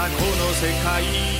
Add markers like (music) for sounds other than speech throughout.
たこの世界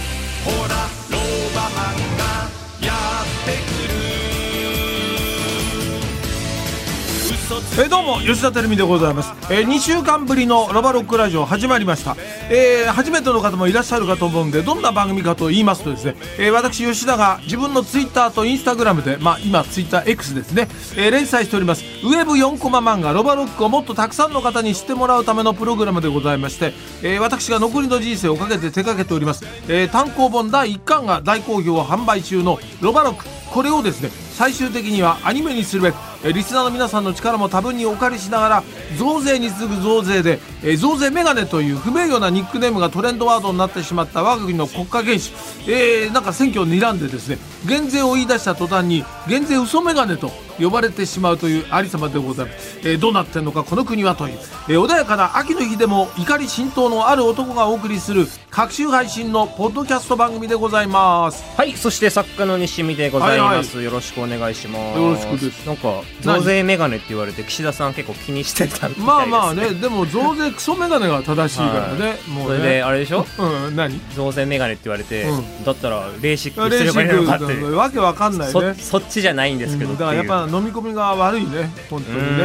えーどうも吉田照美でございます、え2週間ぶりのロバロックラジオ始まりました、えー初めての方もいらっしゃるかと思うんでどんな番組かと言いますとですね、えー私吉田が自分のツイッターとインスタグラムでまあ今ツイッター X ですね、えー連載しております。ウェブ4コマ漫画ロバロックをもっとたくさんの方に知ってもらうためのプログラムでございまして、えー私が残りの人生をかけて手掛けております、えー単行本第1巻が大好評販売中のロバロック。これをですね最終的にはアニメにするべくリスナーの皆さんの力も多分にお借りしながら増税に次ぐ増税で、えー増税メガネという不名誉なニックネームがトレンドワードになってしまった我が国の国家元首、えーなんか選挙を睨んでですね減税を言い出した途端に減税嘘メガネと呼ばれてしまうというありさまでございます、えーどうなってんのかこの国はという、えー穏やかな秋の日でも怒り浸透のある男がお送りする各週配信のポッドキャスト番組でございます。はいそして作家の西見でございます、よろしくお願いします。よろしくです。なんか増税メガネって言われて岸田さん結構気にしてたみたいです、ね、まあまあねでも増税クソメガネが正しいからね、もそうれねであれでしょ？うん何？増税メガネって言われて、うだったらレーシックすればいいのかって。わけわかんないそね。そっちじゃないんですけどうんだからやっぱ飲み込みが悪いね本当うにね。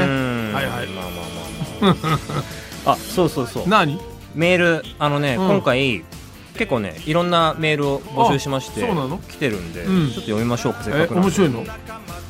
はいはい。まあまあまあまああ (laughs) そうそうそう。何？メールあのね、うん。今回結構ねいろんなメールを募集しましてあそうなの？来てるんで、うん。ちょっと読みましょうかせっえかく面白いの？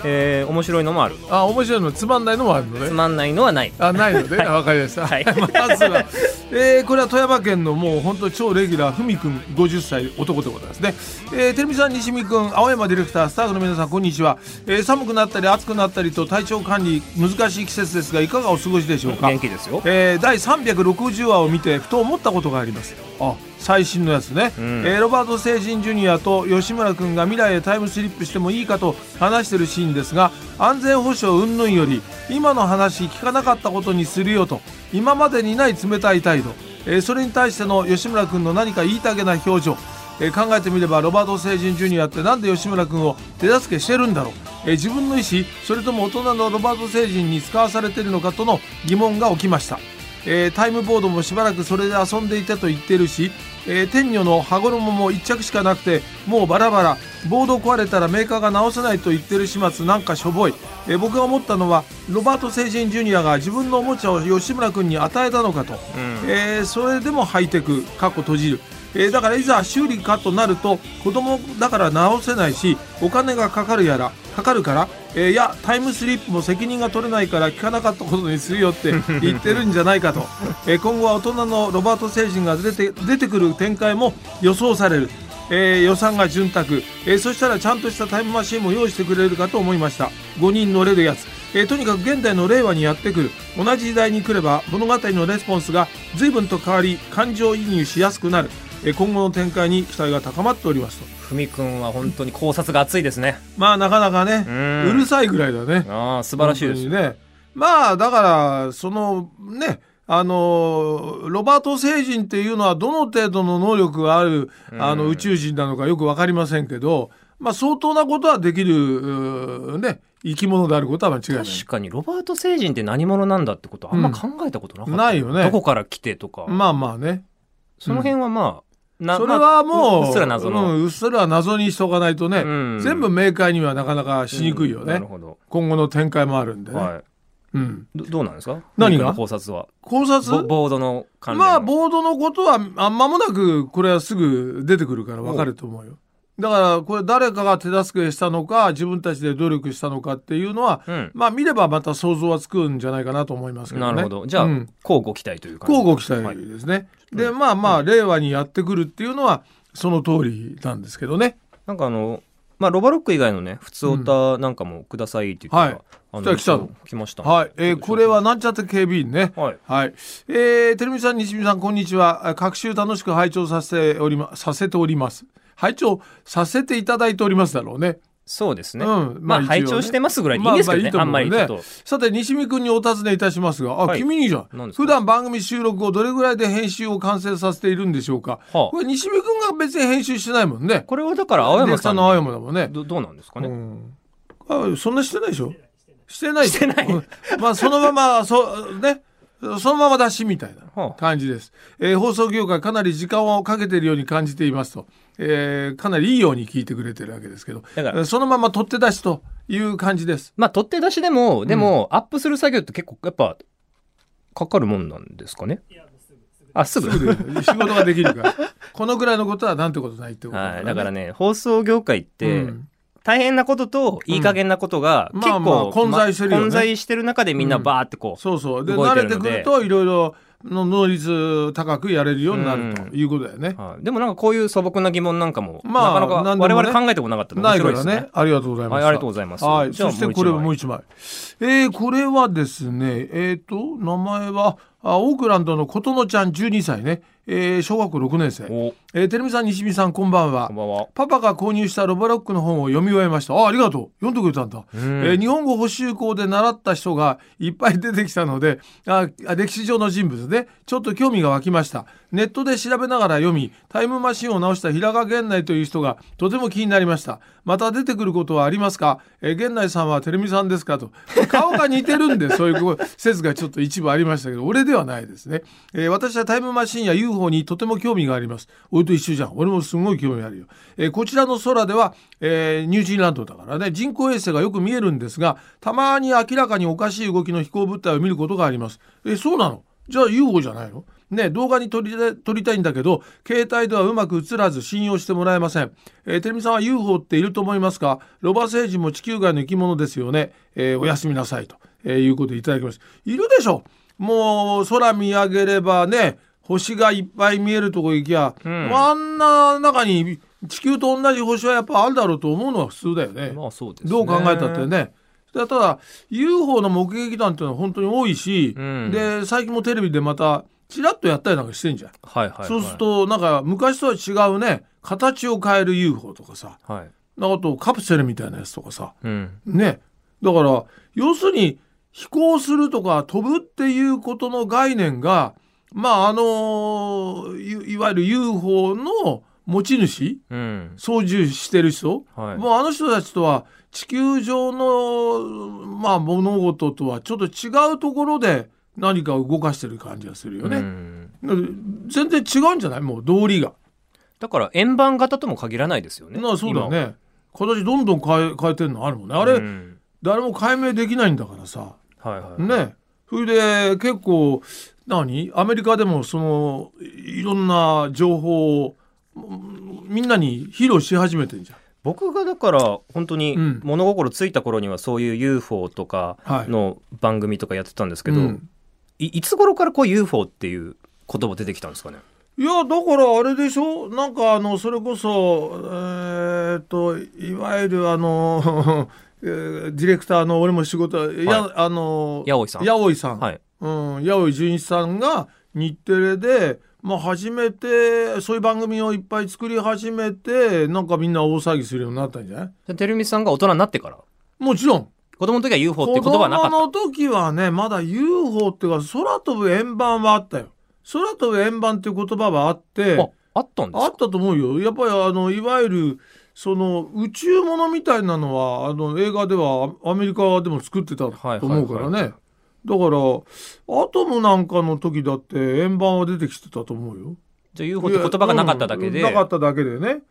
えー面白いのもあるあ面白いのつまんないのもあるのね。つまんないのはない。あないので、はい。あわかりました、はい。(laughs) まずは、えーこれは富山県のもう本当超レギュラーふみくん50歳男でございますね、えー、てるみさん西見くん青山ディレクタースタッフの皆さんこんにちは、えー寒くなったり暑くなったりと体調管理難しい季節ですがいかがお過ごしでしょうか？元気ですよ。えー第360話を見てふと思ったことがあります。あ最新のやつね、ん。えーロバート星人ジュニアと吉村君が未来へタイムスリップしてもいいかと話してるシーンですが安全保障云々より今の話聞かなかったことにするよと。今までにない冷たい態度、えーそれに対しての吉村君の何か言いたげな表情。えー考えてみればロバート星人ジュニアってなんで吉村君を手助けしてるんだろう、えー自分の意思それとも大人のロバート星人に使わされているのかとの疑問が起きました、えータイムボードもしばらくそれで遊んでいたと言ってるし、えー天女の羽衣も1着しかなくてもうバラバラ。ボード壊れたらメーカーが直せないと言ってる始末なんかしょぼい、えー僕が思ったのはロバート星人ジュニアが自分のおもちゃを吉村君に与えたのかと、えーそれでもハイテクかっこ閉じる。えーだからいざ修理かとなると子供だから直せないしお金がかかるやらかかるから、えーいやタイムスリップも責任が取れないから聞かなかったことにするよって言ってるんじゃないかと、えー今後は大人のロバート星人が出て出てくる展開も予想される。えー予算が潤沢、えそしたらちゃんとしたタイムマシンも用意してくれるかと思いました。5人乗れるやつ、えとにかく現代の令和にやってくる。同じ時代に来れば物語のレスポンスが随分と変わり感情移入しやすくなる、え今後の展開に期待が高まっておりますと。ふみくんは本当に考察が熱いですね。まあなかなかねうん。うるさいぐらいだね。ああ素晴らしいです。ね。まあだからそのねあのロバート星人っていうのはどの程度の能力があるあの宇宙人なのかよく分かりませんけど、まあ、相当なことはできるね生き物であることは間違いない。確かにロバート星人って何者なんだってことあんま考えたことなかった、ないよね。どこから来てとか、まあまあね。その辺はまあ、なそれはもう、まあうっすら謎の、うんうっすら謎にしとかないとね、うん。全部明快にはなかなかしにくいよね、なるほど、今後の展開もあるんでね、はい。うん、どどうなんですか？何が？考察は。考察？ボボードの関連まあボードのことはあ間もなくこれはすぐ出てくるから分かると思うよだからこれ誰かが手助けしたのか自分たちで努力したのかっていうのは、うん。まあ見ればまた想像はつくんじゃないかなと思いますけどね。なるほど。じゃあ、うん。交互期待という感じ交互期待はいですね、でまあまあ令和にやってくるっていうのはその通りなんですけどね。なんかあのまあロバロック以外のね普通歌なんかもくださいって言ったら、はい。あ来た来た。の来ましたはい、えーこれはなんちゃって警備員ね。はい。はい。えー、てるみさん、西見さん、こんにちは。あ各週楽しく拝聴させておりま、させております。拝聴させていただいておりますだろうね。そうですね、うん。まあ、ね。拝聴してますぐらいでいいんですけどね、まあまりちょっと。さて、西見くんにお尋ねいたしますが、あ、はい。君にじゃん普段番組収録をどれぐらいで編集を完成させているんでしょうか？はあ。これ、西見くんが別に編集してないもんね。これはだから青山さんの青山だもんね。どどうなんですかね、うん。あそんなしてないでしょ？してない。してない。うん。まあそのままそうねそのまま出しみたいなはあ。感じです、えー放送業界かなり時間をかけているように感じていますと、えーかなりいいように聞いてくれてるわけですけど。だからえーそのまま取って出しという感じです。まあ取って出しでもでも、アップする作業って結構やっぱかかるもんなんですかね？あすぐ？すぐ。で仕事ができるから。このぐらいのことはなんてことないってことはい、だからね放送業界って、うん大変なことといい加減なことがうん。結構、まあまあ混在してるよね。混在してる中でみんなバーってこう、そうそう。で慣れてくるといろいろの能率高くやれるようになるとうん。いうことだよね、はい。でもなんかこういう素朴な疑問なんかも、まあなかなか我々考えてもなかったのでないから面白いですね。ねありがとうございます、はいありがとうございます。はい、そしてこれもうもう一枚。えー、これはですね、えっ、と、名前は、あオークランドの琴乃ちゃん12歳ね、えー小学校6年生。おえー、テレビさん、西見さん、こんばんはこん。ばんはパパが購入したロボロックの本を読み終えました。あ、ありがとう。読んでくれたんだ。んえー日本語補習校で習った人がいっぱい出てきたので、ああ歴史上の人物で、ちょっと興味が湧きました。ネットで調べながら読み、タイムマシンを直した平賀源内という人がとても気になりました。また出てくることはありますか？えー源内さんはテレミさんですか？と。顔が似てるんで、そういう説がちょっと一部ありましたけど、俺でではないですね。えー私はタイムマシンや UFO にとても興味があります。俺と一緒じゃん。俺もすごい興味あるよ。えーこちらの空では、えーニュージーランドだからね、人工衛星がよく見えるんですが、たまに明らかにおかしい動きの飛行物体を見ることがあります。え、そうなの？じゃあ UFO じゃないの？ね、動画に撮りたい撮りたいんだけど、携帯ではうまく映らず信用してもらえません。えー、てるみさんは UFO っていると思いますか？ロバ星人も地球外の生き物ですよね。えーおやすみなさいと、えーいうことでいただきました。いるでしょ？もう空見上げればね、星がいっぱい見えるとこ行きゃ、ん。あんな中に地球と同じ星はやっぱあるだろうと思うのは普通だよね。まあそうですね。どう考えたってね。でただ UFO の目撃談っていうのは本当に多いし、うん。で最近もテレビでまたちらっとやったりなんかしてんじゃん。はいはい、はい、そうするとなんか昔とは違うね形を変える UFO とかさ。はい。あとカプセルみたいなやつとかさ。うん。ね。だから要するに飛行するとか飛ぶっていうことの概念がまああのいいわゆる UFO の持ち主うん操縦してる人、はいもうあの人たちとは地球上のまあ物事とはちょっと違うところで何かを動かしてる感じがするようね。ん全然違うんじゃない？もう道理が。だから円盤型とも限らないですよねなあそうだね。形どんどん変え変えてんのあるもんね。あれ、うん誰も解明できないんだからさ。はいはいね。それで結構何？アメリカでもそのいろんな情報をうんみんなに披露し始めてんじゃん。僕がだから本当にうん。物心ついた頃にはそういう UFO とかはい。の番組とかやってたんですけど、うん。いいつ頃からこう UFO っていう言葉出てきたんですかね？いやだからあれでしょ？なんかあのそれこそえーっといわゆるあのえーディレクターの俺も仕事や、あの八尾さん。八尾さん、はい。うん、八尾純一さんが日テレで、まあ、初めてそういう番組をいっぱい作り始めてなんかみんな大騒ぎするようになったんじゃない？でてるみさんが大人になってから？もちろん。子供の時は UFO っていう子言葉はなかっ供の時はねまだ UFO っていうか空飛ぶ円盤はあったよ。空飛ぶ円盤っていう言葉はあって。あったんですか？あったと思うよ。やっぱりあのいわゆるその宇宙ものみたいなのはあの映画ではアアメリカでも作ってたとはい思うからね、はいだからアトムなんかの時だって円盤は出てきてたと思うよ。じゃあ UFO って言葉がなかっただけで、うんなかっただけでね。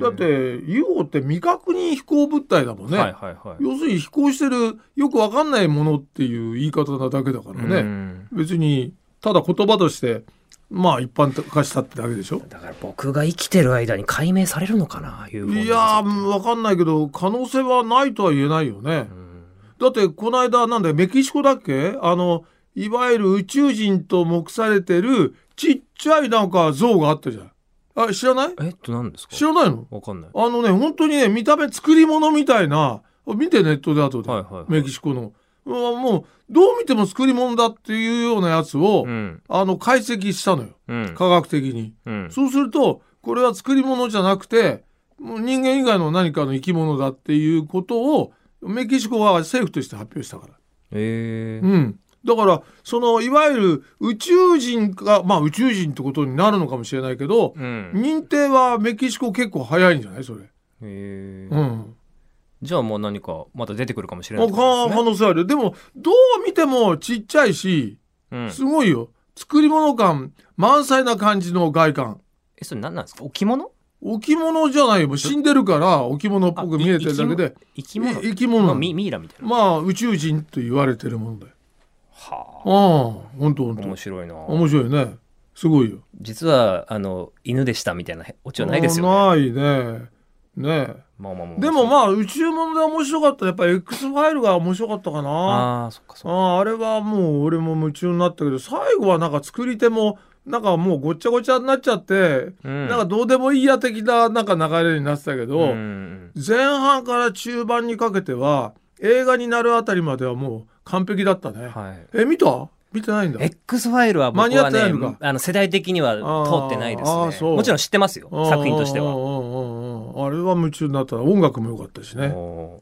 だって UFO って未確認飛行物体だもんね、はいはいはい。要するに飛行してるよくわかんないものっていう言い方なだけだからね、うん。別にただ言葉としてまあ一般化したってだけでしょ？だから僕が生きてる間に解明されるのかな？UFO のいやーわかんないけど可能性はないとは言えないよね、うんだってこの間なんだよメキシコだっけ？あのいわゆる宇宙人と目されてるちっちゃいなんか像があったじゃん。あ知らない？えっと何ですか？知らないの？わかんない。あのね本当にね見た目作り物みたいな。見てネットで後で、はいはいはい。メキシコのもうどう見ても作り物だっていうようなやつを、うん。あの解析したのよ。うん。科学的に。うん。そうするとこれは作り物じゃなくて人間以外の何かの生き物だっていうことをメキシコは政府として発表したから。え。ーうん、だからそのいわゆる宇宙人がまあ宇宙人ってことになるのかもしれないけど、うん。認定はメキシコ結構早いんじゃない？それ。え。ーうん。じゃあもう何かまた出てくるかもしれまあないね可能性あるよでもどう見てもちっちゃいしうんすごいよ。作り物感満載な感じの外観。え、それ何なんですか？置物？置物じゃないよ。死んでるから置物っぽく見えてるだけで。生き物？い生き物まあミミイラみたいな。まあ宇宙人と言われてるものだよ。はああ、ほんとほんあ。と面。白いな。面白いね。すごいよ。実は、あの、犬でしたみたいなオチはないですよね。あないね。ねまあまあまあ。でもまあ宇宙物で面白かったやっぱり X ファイルが面白かったかな。ああ、そっかそっか。あああれはもう俺も夢中になったけど最後はなんか作り手もなんかもうごっちゃごちゃになっちゃって、うんなんかどうでもいいや的ななんか流れになってたけど、うん前半から中盤にかけては映画になるあたりまではもう完璧だったね。はい。え見た？見てないんだ。X ファイルは僕間に合はってないのか、ねあの世代的には通ってないですね。もちろん知ってますよ。作品としては。あれは夢中になった音楽も良かったしね。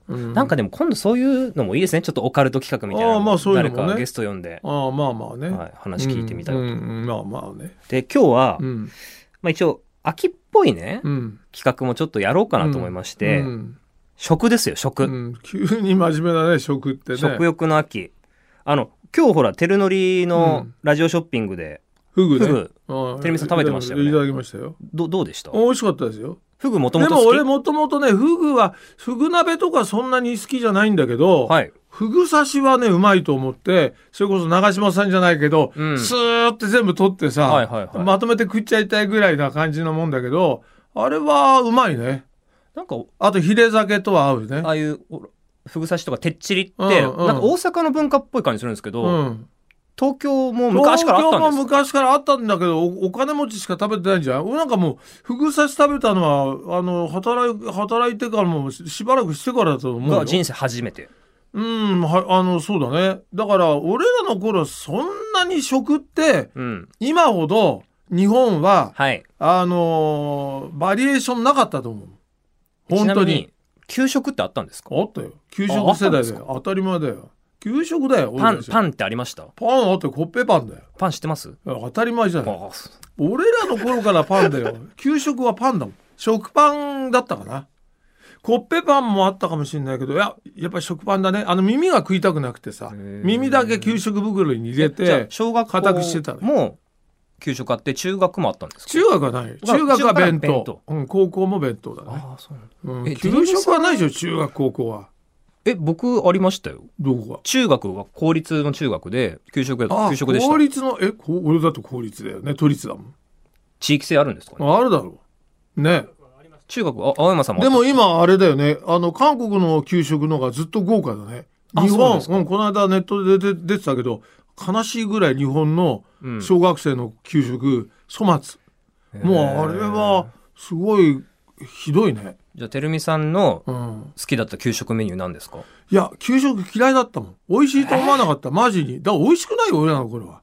うんなんかでも今度そういうのもいいですね。ちょっとオカルト企画みたいなのあーまあそういうのもね誰かゲスト呼んで、ああまあまあね。はい、話聞いてみたいなと。うんうんまあまあね。で、今日は、うんまあ一応、秋っぽいね、うん企画もちょっとやろうかなと思いまして、うん食ですよ、食。うん急に真面目だね食ってね。食欲の秋。あの、今日ほら、テルノリのうんラジオショッピングで、フグね。テレビさん食べてましたよねいただきましたよ。どどうでした？美味しかったですよ。フグもとでもと好き？も俺もともとねフグはフグ鍋とかそんなに好きじゃないんだけど、はい。フグ刺しはねうまいと思ってそれこそ長嶋さんじゃないけど、うんスーって全部取ってさ、はいはいはいまとめて食っちゃいたいぐらいな感じのもんだけどあれはうまいね。なんか、あとヒレ酒とは合うねあ。あいう、おフグ刺しとかてっちりって、うんうんなんか大阪の文化っぽい感じするんですけど、うん、東京も昔からあったん東京も昔からあったんだけどおお金持ちしか食べてないんじゃん俺なんかもうフグ刺し食べたのはあの働い働いてからもうししばらくしてからだと思う人生初めて。うんはあのそうだね。だから俺らの頃そんなに食ってうん。今ほど日本ははい。あのーバリエーションなかったと思う。本当に。給食ってあったんですか？あったよ。給食世代で当たり前だよ給食だよパン、ンパンってありました？パンあってコッペパンだよ。パン知ってます？当たり前じゃない。あ俺らの頃からパンだよ。(laughs) 給食はパンだもん。食パンだったかな。コッペパンもあったかもしれないけどいややっぱり食パンだね。あの耳が食いたくなくてさ耳だけ給食袋に入れて小学固くしてたも給食あって中学もあったんですか？中学はない。中学は弁当。うん、高校も弁当だね、ああ、そうなんだ。うん、え給食はないでしょ中学高校はえ、僕ありましたよ。どこが？中学は公立の中学で給食やあ給食でした。公。立のえこ俺だと公立だよね。都立だもん。地域性あるんですかね？あるだろう。ね。中学は、あ青山さんもあでも今あれだよね。あの韓国の給食のがずっと豪華だね。あ日本そうん、この間ネットで出て出てたけど悲しいぐらい日本のうん。小学生の給食粗末、もうあれはすごいひどいね、じゃあ、てるみさんのうん、好きだった給食メニュー何ですか？いや給食嫌いだったもん。美味しいと思わなかった。マジに。だから美味しくないよ俺らの頃は。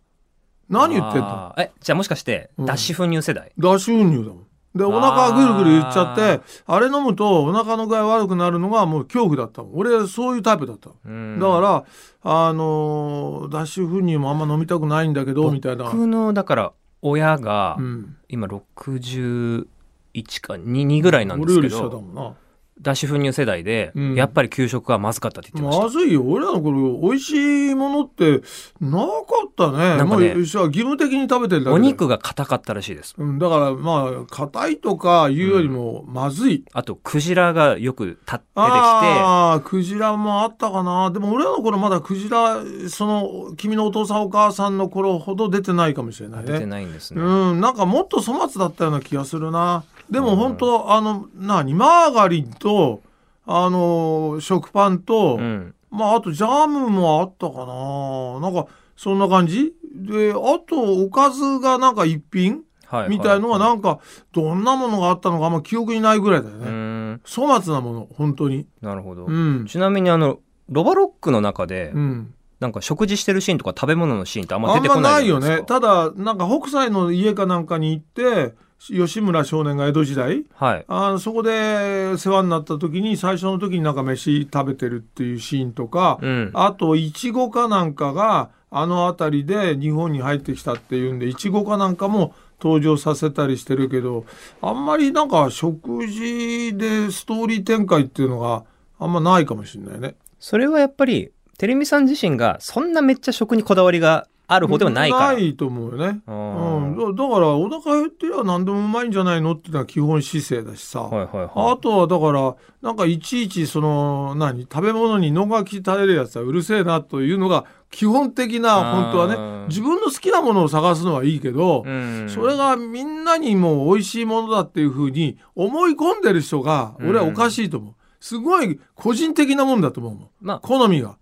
何言ってんの？え、じゃあもしかして、うん。脱脂粉乳世代？脱脂粉乳だもん。でお腹ぐるぐるいっちゃってあれ飲むとお腹の具合悪くなるのがもう恐怖だったもん。俺そういうタイプだった。うん。だから、あのー脱脂粉乳もあんま飲みたくないんだけどみたいな、僕の、だから、親がう、ん、今61か2、2ぐらいなんですけど、もんな。脱脂粉乳世代で、うん。やっぱり給食はまずかったって言ってました。まずいよ。俺らの頃美味しいものってなかったね。なんかね義務的に食べてるだけで。お肉が硬かったらしいです。うん、だからまあ硬いとかいうよりもまずい、あと、クジラがよくた出てきて、ああクジラもあったかな。でも俺らの頃まだクジラその君のお父さんお母さんの頃ほど出てないかもしれないね。出てないんですね。うん、なんかもっと粗末だったような気がするな。でも本当、あの、何、マーガリンと、あの、食パンと、うん。まあ、あとジャムもあったかな。なんか、そんな感じ？で、あと、おかずがなんか一品はい。みたいのがななんか、どんなものがあったのかあんま記憶にないぐらいだようね。ん。粗末なもの、本当に。なるほどう。ん。ちなみにあの、ロバロックの中で、うん。なんか食事してるシーンとか食べ物のシーンってあんまあんま出てこなないいよね。じゃないですか。ただ、なんか北斎の家かなんかに行って、吉村少年が江戸時代はい。あのそこで世話になった時に最初の時になんか飯食べてるっていうシーンとか、うん。あといちごかなんかがあの辺りで日本に入ってきたっていうんでいちごかなんかも登場させたりしてるけどあんまりなんか食事でストーリー展開っていうのがあんまないかもしれないね。それはやっぱり、テレミさん自身がそんなめっちゃ食にこだわりがある方ではないから。ないと思うよね。あうーん、だだからお腹減ってりゃ何でもうまいんじゃないのっていうのは基本姿勢だしさ、はいはいはあとはだからなんかいちいちその何？食べ物に野がき垂れるやつはうるせえなというのが基本的な本当はあねー自分の好きなものを探すのはいいけど、い。うん。それがみんなにも美味しいものだっていうふうに思い込んでる人が俺はおかしいと思う。すごい個人的なもんだと思うもんまあ、好みが。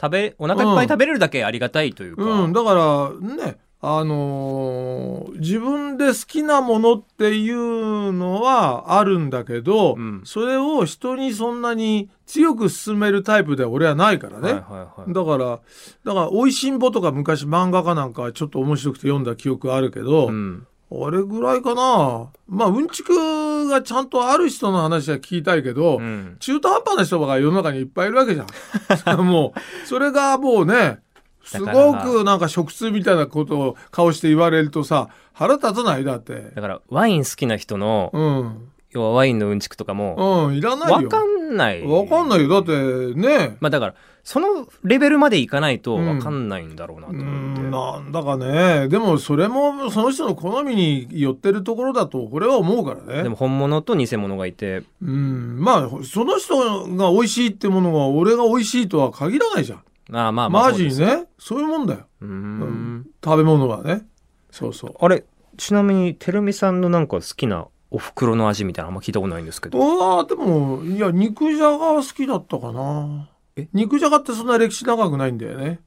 食べ、お腹いっぱい食べれるだけありがたいというか。うん、だからねあのー自分で好きなものっていうのはあるんだけど、うんそれを人にそんなに強く勧めるタイプでは俺はないからね。はいはいはい。だから、だから、美味しんぼとか昔漫画家なんかはちょっと面白くて読んだ記憶あるけど、うん。あれぐらいかな。まあ、うんちくがちゃんとある人の話は聞きたいけど、うん。中途半端な人が世の中にいっぱいいるわけじゃん。(laughs) もう、それがもうね、すごくなんか食通みたいなことを顔して言われるとさ、腹立たないだって。だから、ワイン好きな人の、うん。要はワインのうんちくとかも、うん、いらないよ。わかんない。わかんないよ。だって、ね。まあだから、そのレベルまでいかないとわかんないんだろうなとう思って。ん、なんだかね。でも、それも、その人の好みに寄ってるところだと、俺は思うからね。でも本物と偽物がいて、うん。まあ、その人が美味しいってものが、俺が美味しいとは限らないじゃん。まあまあまあ。マジ。ね。そういうもんだよ。うーん。食べ物はね。そうそう。あれ、ちなみに、てるみさんのなんか好きなお袋の味みたいなのあんま聞いたことないんですけど。ああ、でも、いや、肉じゃがは好きだったかな。え？肉じゃがってそんな歴史長くないんだよね。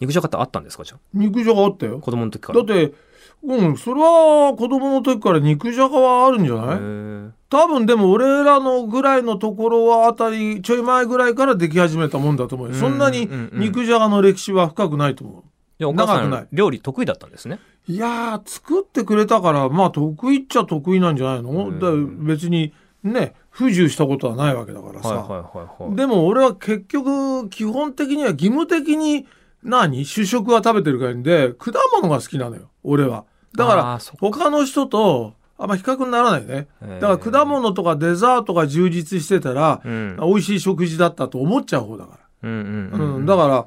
肉じゃがってあったんですかじゃあ？肉じゃがあったよ。子供の時から。だって、うん、それは子供の時から肉じゃがはあるんじゃへない？ー多分でも俺らのぐらいのところはあたり、ちょい前ぐらいからでき始めたもんだと思うよ。うんそんなに肉じゃがの歴史は深くないと思う。お母さん、料理得意だったんですね。いやー、作ってくれたから、まあ得意っちゃ得意なんじゃないの？うんだ別にね、不自由したことはないわけだからさ。でも俺は結局、基本的には義務的に何？主食は食べてるからんで、果物が好きなのよ、俺は。だから、他の人と、あんま比較にならないね。だから果物とかデザートが充実してたら、うん。美味しい食事だったと思っちゃう方だから。だから、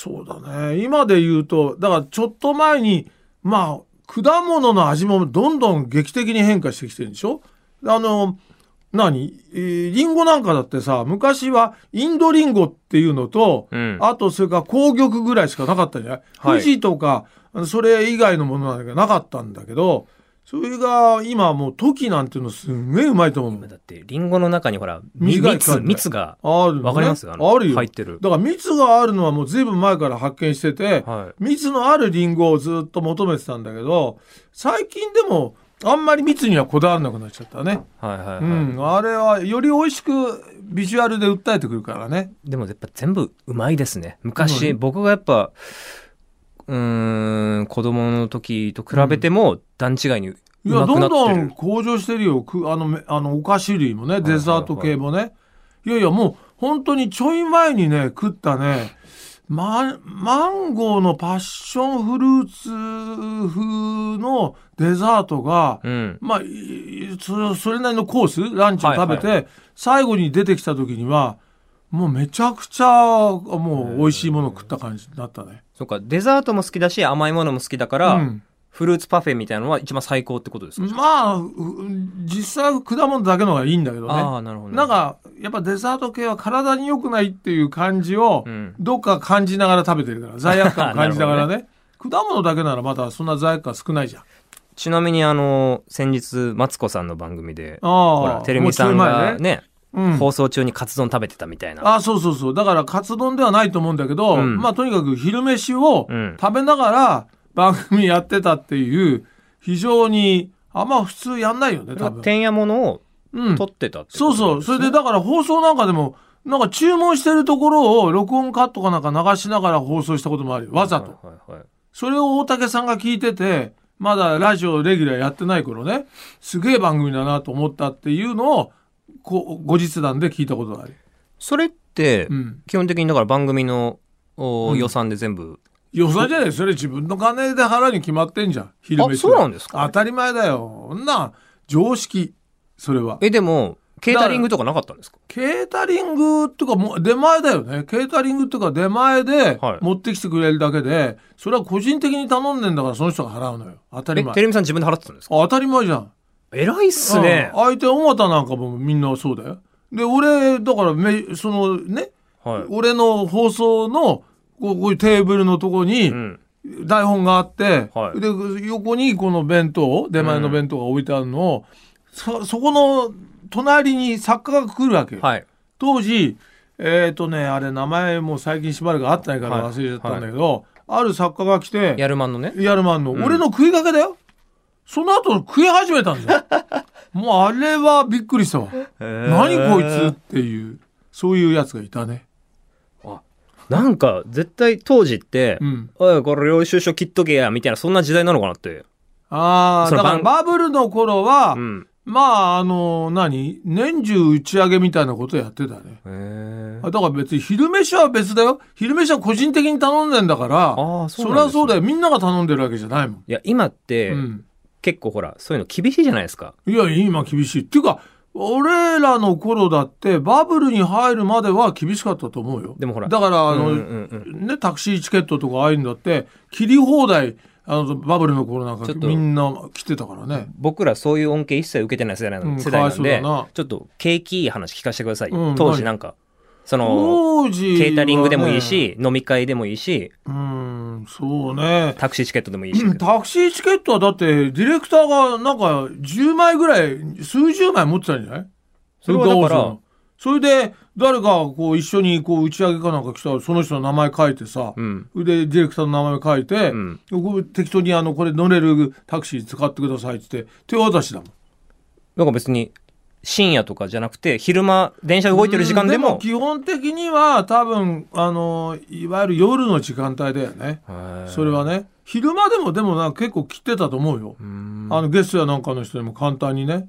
そうだね。今で言うと、だからちょっと前に、まあ、果物の味もどんどん劇的に変化してきてるんでしょ？あの、何？えーリンゴなんかだってさ、昔はインドリンゴっていうのと、うん。あとそれから紅玉ぐらいしかなかったんじゃない、はい富士とか、それ以外のものなんかなかったんだけど、それが今はもう時なんていうのすんげえうまいと思う。だって、リンゴの中にほら、み蜜、蜜が、あるのねわかります？あるよ。入ってる。だから蜜があるのはもうずいぶん前から発見してて、は蜜のあるリンゴをずっと求めてたんだけど、最近でもあんまり蜜にはこだわらなくなっちゃったね。い。はいはいはい。うん。あれはより美味しくビジュアルで訴えてくるからね。でもやっぱ全部うまいですね。昔、うん僕がやっぱ、うーん、子供の時と比べても段違いにういや、どん。どん向上してるよ。くあの、めあの、お菓子類もね、デザート系もね。いやいや、もう、本当にちょい前にね、食ったね、ママンゴーのパッションフルーツ風のデザートが、うん。まあ、いそそれなりのコース、ランチを食べて、はい最後に出てきた時には、もうめちゃくちゃ、もう美味しいものを食った感じになったね。そっか、デザートも好きだし、甘いものも好きだから、うんフルーツパフェみたいなのは一番最高ってことですか、まあ、う実際果物だけの方がいいんだけどね。ああ、なるほど。なん、か、やっぱデザート系は体に良くないっていう感じをう、ん。どっか感じながら食べてるから、(laughs) 罪悪感を感じながらね。果物だけならまだそんな罪悪感少ないじゃん。ちなみにあの、先日、マツコさんの番組で、あほら、あ。てるみさんがね、うん。放送中にカツ丼食べてたみたいな。ああ、そうそうそう。だから、カツ丼ではないと思うんだけど、うんまあ、とにかく昼飯をうん。食べながら番組やってたっていう、非常に、あんま普通やんないよね、多分。天やものをうん。撮ってたってそうそう。それで、だから放送なんかでも、なんか注文してるところを録音カットかなんか流しながら放送したこともあるよ。わざと。はいはいはいそれを大竹さんが聞いてて、まだラジオレギュラーやってない頃ね、すげえ番組だなと思ったっていうのを、こう、後日談で聞いたことがある。それってう、ん。基本的にだから番組のおうん予算で全部、予算じゃないそれ自分の金で払うに決まってんじゃん。昼飯あそうなんですか？当たり前だよ。な、常識。それは。え、でも、ケータリングとかなかったんですか？ケータリングっていうかもう出前だよねケータリングっていうか出前ではい持ってきてくれるだけで、それは個人的に頼んでんだからその人が払うのよ当たりえ、前テレビさん自分で払ってたんですか？当たり前じゃん偉いっすね。うん相手尾形なんかもみんなそうだよで俺だからめそのねはい。俺の放送のこうこういうテーブルのとこにうん。台本があって、はいで横にこの弁当出前の弁当が置いてあるのを、そそこの隣に作家が来るわけよ、はい。当時えっ、とねあれ名前もう最近しばらくあってないからはい忘れちゃったんだけど、ある作家が来てやるまんのね。やるまんの、ん俺の食いかけだよその後食い始めたんだよ。(laughs) もうあれはびっくりしたわ。何こいつっていうそういうやつがいたね。なんか、絶対当時ってう、ん。おい、これ領収書切っとけや、みたいな、そんな時代なのかなって。ああだからバブルの頃は、うん。まああの何？年中打ち上げみたいなことやってたね。へあだから別に昼飯は別だよ。昼飯は個人的に頼んでんだからああ、そね。りゃそうだよ。みんなが頼んでるわけじゃないもん、いや、今って、うん、結構ほら、そういうの厳しいじゃないですか。いや今厳しい。っていうか俺らの頃だってバブルに入るまでは厳しかったと思うよ。でもほらだからあの、うんうんうんね、タクシーチケットとかああいうのだって切り放題あのバブルの頃なんかみんな来てたからね。僕らそういう恩恵一切受けてない世代なうんで、そうだな。ちょっと景気いい話聞かせてください。うん当時なんか、その、ケータリングでもいいし、飲み会でもいいし、うんそうね。タクシーチケットでもいいし。タクシーチケットはだってディレクターがなんか10枚ぐらい数十枚持ってたんじゃない？それはだからそれで誰かこう一緒にこう打ち上げかなんか来たらその人の名前書いてさ、うん。でディレクターの名前書いて、うん。適当にあのこれ乗れるタクシー使ってくださいって言って手渡しだもん。だから別に、深夜とかじゃなくて、昼間、電車動いてる時間でも、基本的には多分あのいわゆる夜の時間帯だよね。それはね。昼間でもでもな結構切ってたと思うよ、うん。あのゲストやなんかの人にも簡単にね。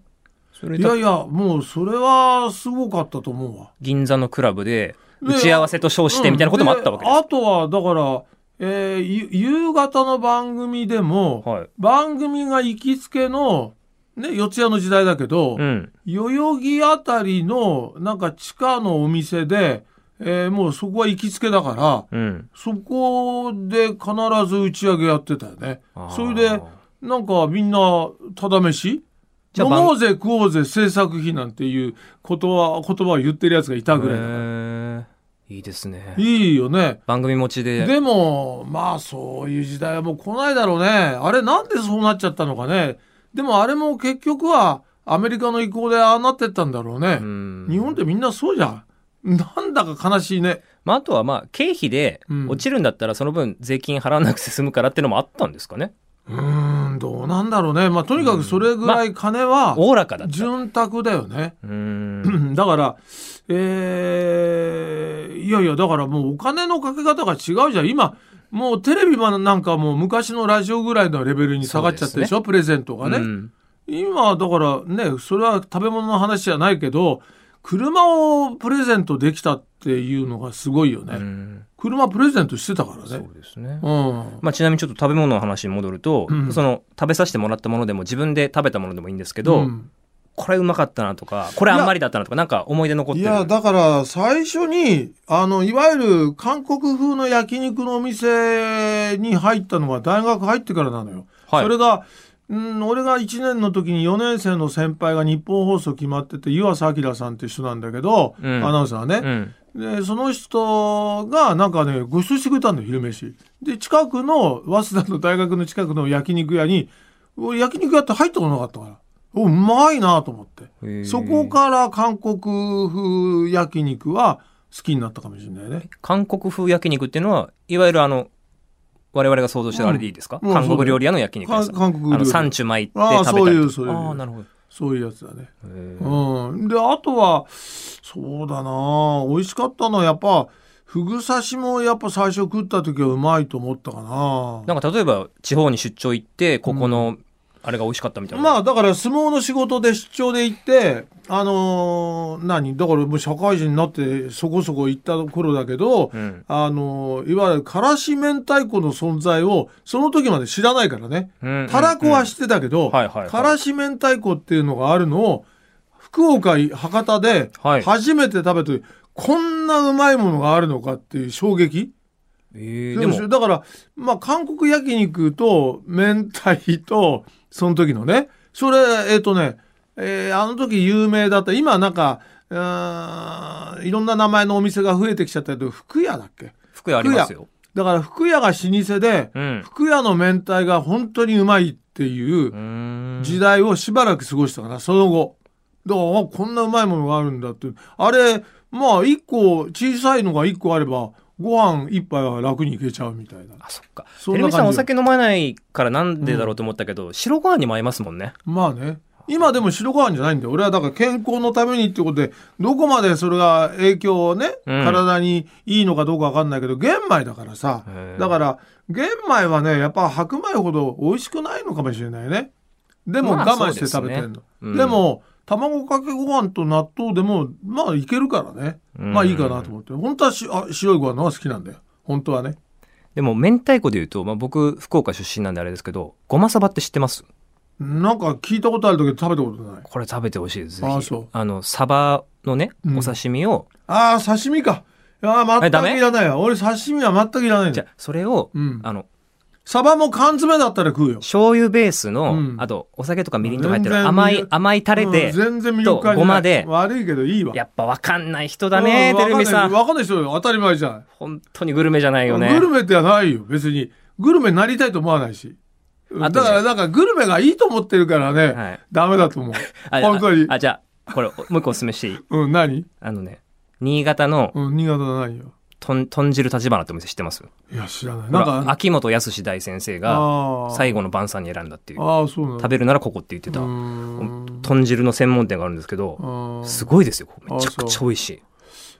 それいやいやもうそれはすごかったと思うわ。銀座のクラブで、ね。打ち合わせと称してみたいなこともあったわけです。であとはだから、えーゆ夕方の番組でも、はい。番組が行きつけの、ね、四谷の時代だけど、うん。代々木あたりのなんか地下のお店で、えーもうそこは行きつけだからうん。そこで必ず打ち上げやってたよねそれでなんかみんなただ飯？飲もうぜ食おうぜ制作費なんていうことは言葉を言ってるやつがいたぐらいだからいいですね。いいよね番組持ちで。でもまあそういう時代はもう来ないだろうねあれなんでそうなっちゃったのかねでもあれも結局はアメリカの意向でああなってったんだろうね、うん。日本ってみんなそうじゃん。なんだか悲しいね。まあ、あとはまあ、経費でうん。落ちるんだったら、その分税金払わなくて済むからっていうのもあったんですかね。うーんどうなんだろうね。まあとにかくそれぐらい金はおおらかだ。潤沢だよね、うーん。(clears throat) だからえーいやいやだからもうお金のかけ方が違うじゃん。今もうテレビなんかもう昔のラジオぐらいのレベルに下がっちゃってるでしょ？プレゼントがね、うん。今だからねそれは食べ物の話じゃないけど車をプレゼントできたっていうのがすごいよね、うん。車プレゼントしてたからそうねですね。うん。まあ、ちなみにちょっと食べ物の話に戻ると、うん。その食べさせてもらったものでも自分で食べたものでもいいんですけど、うんこれうまかったなとかこれあんまりだったなとかなんか思い出残ってる。いやだから最初にあのいわゆる韓国風の焼肉のお店に入ったのは大学入ってからなのよ。はい。それがうん、俺が1年の時に4年生の先輩が日本放送決まってて湯浅明さんって人なんだけど、うん。アナウンサーね、うん。でその人がなんかねご馳走してくれたんだよ昼飯。で近くの早稲田の大学の近くの焼肉屋に俺焼肉屋って入ったことなかったからおうまいなと思って。そこから韓国風焼肉は好きになったかもしれないね。韓国風焼肉っていうのはいわゆるあの我々が想像してるあれでいいですか、うんうん韓国料理屋の焼肉屋さん。韓国料理。あのサンチュ巻いて食べたりとそういうそういう。ああなるほど。そういうやつだね。うん。であとはそうだな。美味しかったのはやっぱフグ刺しもやっぱ最初食った時はうまいと思ったかな。なんか例えば地方に出張行ってここのあれが美味しかったみたいな、まあだから相撲の仕事で出張で行ってあのー何？だからもう社会人になってそこそこ行った頃だけど、うん。あのーいわゆるからし明太子の存在をその時まで知らないからね。うんたらこは知ってたけど、はいはいはい。からし明太子っていうのがあるのを福岡博多ではい。初めて食べて、こんなうまいものがあるのかっていう衝撃。えー、でも、だから、まあ、韓国焼肉と明太と、その時のね、それ、えっ、とね、えーあの時有名だった、今なんか、いろんな名前のお店が増えてきちゃったけど、福屋だっけ？服屋ありますよ。だから福屋が老舗で、うん。福屋の明太が本当にうまいっていう時代をしばらく過ごしたかな、その後。だから、あこんなうまいものがあるんだって。あれ、まあ、一個、小さいのが一個あれば、ご飯一杯は楽にいけちゃうみたいな。あ、そっか。そテレビさんお酒飲まないからなんでだろうと思ったけど、白ご飯にも合いますもんね。まあね。今でも白ご飯じゃないんだよ。俺はだから健康のためにってことで、どこまでそれが影響をね、うん体にいいのかどうかわかんないけど、玄米だからさだから、玄米はね、やっぱ白米ほど美味しくないのかもしれないね。でもまあ我慢して食べてんの。そうですねうんでも、卵かけご飯と納豆でも、まあいけるからね。うんまあいいかなと思って。本当はしあ白いご飯の方が好きなんだよ。本当はね。でも、明太子で言うと、まあ、僕、福岡出身なんであれですけど、ごまさばって知ってます？なんか聞いたことあるけど食べたことない。これ食べてほしいです。あそうあの、サバのね、うんお刺身を、ああ、刺身か。いや、全くいらないわ。俺刺身は全くいらないじゃあそれを、うんあの、サバも缶詰だったら食うよ。醤油ベースの、うんあと、お酒とかみりんとか入ってる甘い甘いタレでうん、全然魅力感じないとごまで悪いけどいいわ。やっぱわかんない人だね、うんてるみさん。わかんない人よ。当たり前じゃん。本当にグルメじゃないよねグ。ルメってはないよ。別に。グルメになりたいと思わないし。あとねだからなんかグルメがいいと思ってるからね、はいダメだと思う。(laughs) あ本当に。あ、あじゃあ、これ、もう一個おすすめしていい？うん、何？あのね、新潟のうん、新潟の何よ。とん、豚汁立花ってお店知ってます？いや、知らない。ななんんか、か、秋元康大先生が、最後の晩餐に選んだっていう。ああ、そう。食べるならここって言ってた豚汁の専門店があるんですけど、すごいですよ。めちゃくちゃ美味しい。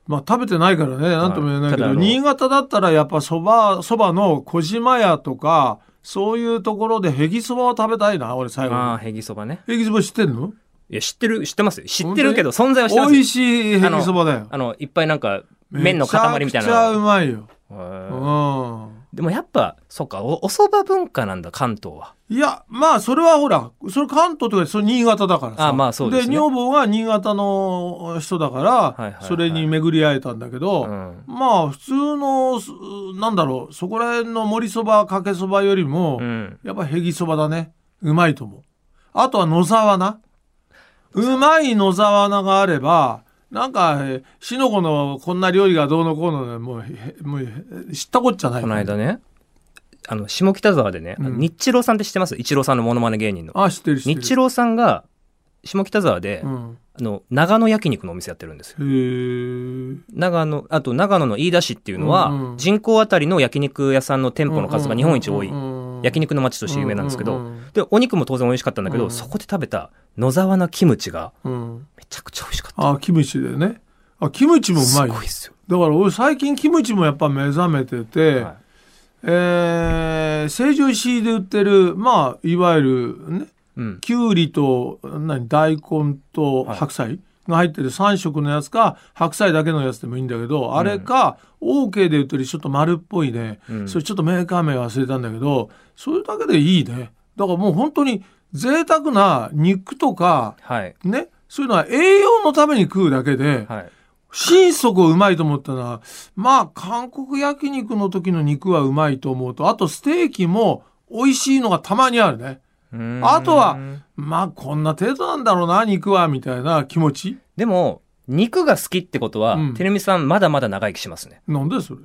まあ食べてないからね、なんとも言えないけど、新潟だったらやっぱ蕎麦、蕎麦の小島屋とか、そういうところでヘギ蕎麦を食べたいな、俺最後ああ、に。ヘギそばね。ヘギ蕎麦知ってんの？いや、知ってる、知ってますよ。知ってるけど、存在は知ってますよ。美味しいヘギ蕎麦だよ。あの、いっぱいなんか、麺の塊みたいめちゃくちゃうなまいよ。へうーん。でもやっぱ、そっか、お、お蕎麦文化なんだ、関東は。いや、まあ、それはほら、それ関東とか、それ新潟だからさ。あまあそうですね女房が新潟の人だから、いはいはいそれに巡り会えたんだけど、うん。まあ、普通の、すなんだろう、そこら辺の盛りそば、かけそばよりも、うん。やっぱヘギそばだね。うまいと思う。あとは野沢菜。うまい野沢菜があれば、なんか、えしのこのこんな料理がどうのこうので、もう、へもうへ知ったこっちゃない。この間ね、あの、下北沢でね、うん日郎さんって知ってます？日郎さんのモノマネ芸人の。あ、知ってる知ってる。日郎さんが、下北沢で、うん。あの、長野焼肉のお店やってるんですよ。長野、あと長野の飯田市っていうのは、うんうん人口あたりの焼肉屋さんの店舗の数が日本一多い、うん焼肉の街として有名なんですけど、で、お肉も当然美味しかったんだけど、うんそこで食べた野沢菜キムチがうんめちゃくちゃ美味しかった。あ、キムチでね。あ、キムチもうすまい。ごいっすよ。だから俺最近キムチもやっぱ目覚めてて、はいえー、成城石井で売ってる、まあ、いわゆるね、うん。きゅうりと、何、大根とはい白菜が入ってる3色のやつか、白菜だけのやつでもいいんだけど、あれか、OK で売ってるちょっと丸っぽいね、うんそれちょっとメーカー名忘れたんだけど、それだけでいいね。だからもう本当に贅沢な肉とか、はい。ね、そういうのは栄養のために食うだけで、はい。心底うまいと思ったのは、まあ、韓国焼肉の時の肉はうまいと思うと、あとステーキも美味しいのがたまにあるね。あとは、まあ、こんな程度なんだろうな、肉は、みたいな気持ち。でも、肉が好きってことは、うんてるみさんまだまだ長生きしますね。なんでそれ？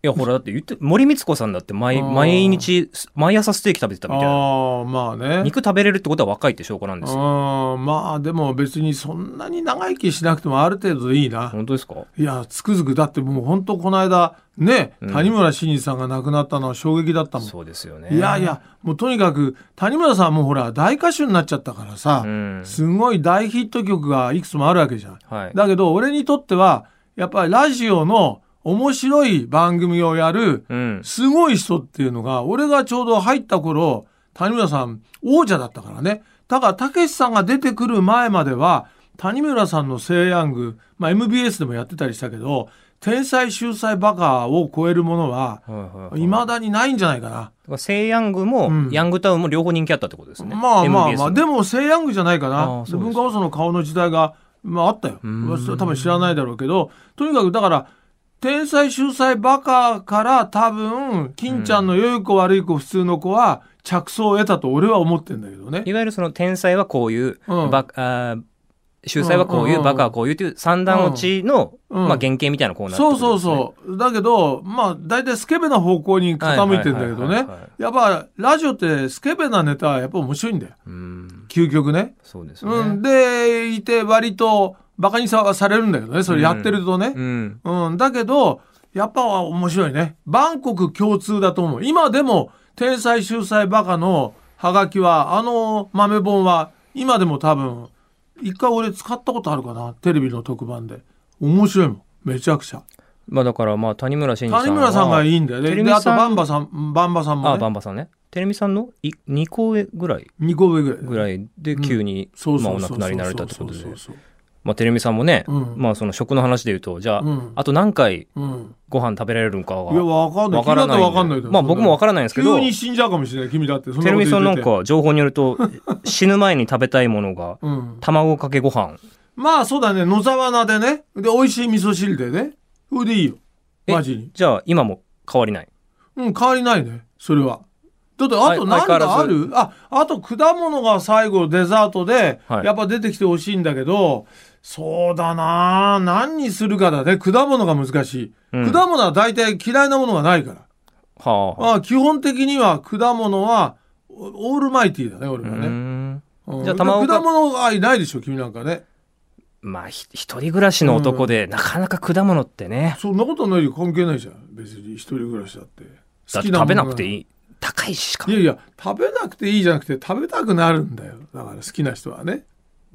いや、ほら、だって言って、森光子さんだって毎、毎日、毎朝ステーキ食べてたみたいな。ああ、まあね。肉食べれるってことは若いって証拠なんですよ。うん、まあ、でも別にそんなに長生きしなくてもある程度でいいな。本当ですか？いや、つくづく、だってもう本当この間、ね、うん谷村新司さんが亡くなったのは衝撃だったもん。そうですよね。いやいや、もうとにかく、谷村さんもほら、大歌手になっちゃったからさ、うん。すごい大ヒット曲がいくつもあるわけじゃん。はい。だけど、俺にとっては、やっぱりラジオの面白い番組をやる、うん。すごい人っていうのが、俺がちょうど入った頃、谷村さん王者だったからね。だから、たけしさんが出てくる前までは、谷村さんのセイヤング、まあ MBS でもやってたりしたけど、天才秀才バカを超えるものははいはいはい未だにないんじゃないかな。だからセイヤングも、うんヤングタウンも両方人気あったってことですね。まあまあまあ、のでも西ヤングじゃないかあな。文化放送の顔の時代が、まああったよ。ん多分知らないだろうけど、とにかくだから、天才秀才バカから多分、金ちゃんの良い子悪い子普通の子は着想を得たと俺は思ってんだけどね。いわゆるその天才はこういう、うんバあー秀才はこういう、バカはこういうっていう三段落ちの、うんまあ原型みたいなコーナーってそうそうそう。だけど、まあ、大体スケベな方向に傾いてんだけどね。やっぱ、ラジオってスケベなネタはやっぱ面白いんだよ。うん究極ね。そうですね。うん。で、いて割とバカにさされるんだけどね。それやってるとね。うん。うん、だけど、やっぱ面白いね。万国共通だと思う。今でも、天才秀才バカのハガキは、あの豆本は、今でも多分、一回俺使ったことあるかな。テレビの特番で。面白いもん。めちゃくちゃ。まあだからまあ谷村新司さんは。谷村さんがいいんだよね。で、あとバンバさん、バンバさんもあ、ね。バンバさんね。テレミさんのい2個上ぐらい？2個上ぐらい。ぐらいで急に、そうまあおそうそうそう亡くなりになられたってことでそう。そうまあテレミさんもね、うんまあその食の話で言うと、じゃあ、うんあと何回。ご飯食べられるのかが。いや、わかんない。わからないわかんないまあ僕もわからないんですけど急に死んじゃうかもしれない。君だって。そテレミさんなん。か情報によると、死ぬ前に食べたいものが、うん。卵かけご飯。まあそうだね。野沢菜でね。で、美味しい味噌汁でね。それでいいよ。えマジに。じゃあ今も変わりない？うん、変わりないね。それは。だって、あとはい何かある？あ、あと果物が最後デザートで、はいやっぱ出てきてほしいんだけど、そうだな何にするかだね。果物が難しい。うん果物は大体嫌いなものがないから。はあ、はあ。あ基本的には果物はオオールマイティーだね、俺はね。んうんじゃあ果物愛ないでしょ、君なんかね。まあ、ひ一人暮らしの男で、なかなか果物ってね、そんなことないよ、関係ないじゃん。別に一人暮らしだって。だって食べなくてい。いい。高いしかいやいや、食べなくていいじゃなくて食べたくなるんだよ。だから好きな人はね。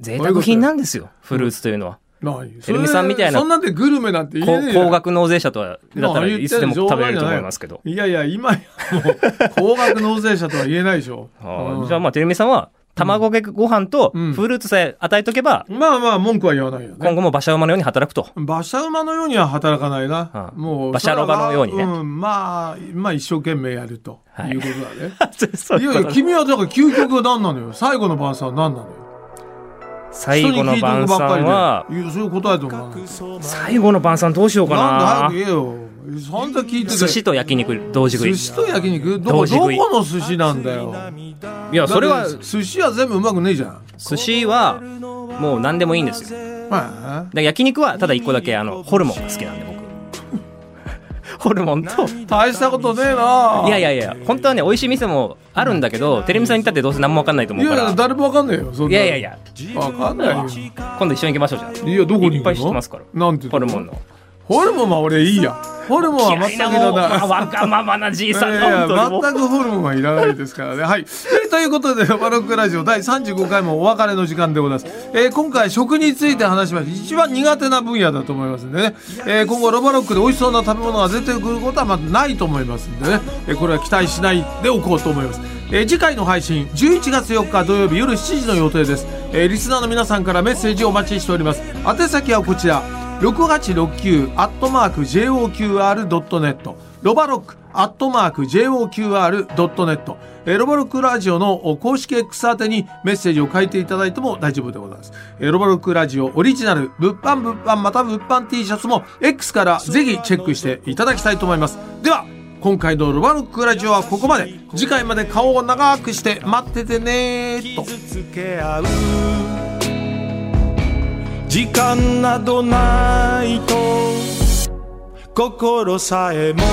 贅沢品なんですよ、フルーツというのは。何テレミさんみたいなそんなんでグルメなんて言こえ高額納税者とは、だったらいつでも食べれると思いますけど。いやいや、今やもう、高額納税者とは言えないでしょ。(laughs) あうじゃあまあ、テレミさんは、卵かけご飯とうんフルーツさえ与えとけば、まあまあ、文句は言わないよね。今後も馬車馬のように働くと。馬車馬のようには働かないな。ああもう、馬車ロバのようにねまあ、まあ一生懸命やるとはいいうことだね。そう (laughs) いやいや、君はだから究極は何なのよ？最後の晩餐は何なのよ？最後の晩餐は。最後の晩餐どうしようかなんで早なく。言えよ。そんな聞いてて。寿司と焼肉同時食い。寿司と焼肉どこどこの寿司なんだよ。いや、それは寿司は全部うまくねえじゃん。寿司は、もう何でもいいんですよ。まで焼肉はただ一個だけあのホルモンが好きなんで僕 (laughs) ホルモンと？あ、大したことねえないやいやいや本当はね美味しい店もあるんだけどテレビさんに行ったってどうせ何も分かんないと思いうやいや、から誰もわかんねえよ。いやいやいやわかんないよ。今度一緒に行きましょうじゃあいや、どこに行くの？いっぱい知ってますからなんてホルモンのホルモンは俺いいや。ホルモンは全くいらない。わがままなじいさんい全くホルモンはいらないですからね。はい。えーということで、バロックラジオ第35回もお別れの時間でございます。えー今回食について話しました。一番苦手な分野だと思いますんでね。えー今後ロバロックで美味しそうな食べ物が出てくることはまずないと思いますんでね。えーこれは期待しないでおこうと思います。えー次回の配信、11月4日土曜日夜7時の予定です。えーリスナーの皆さんからメッセージをお待ちしております。宛先はこちら。6869アットマーク JOQR.net ロバロックアットマーク JOQR.net えロバロックラジオの公式 X 宛てにメッセージを書いていただいても大丈夫でございます。えロバロックラジオオリジナル物販物販また物販 T シャツも X からぜひチェックしていただきたいと思います。では今回のロバロックラジオはここまで次回まで顔を長くして待っててねと時間などないと心さえも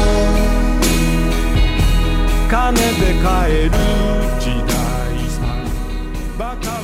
金で買える時代さバカ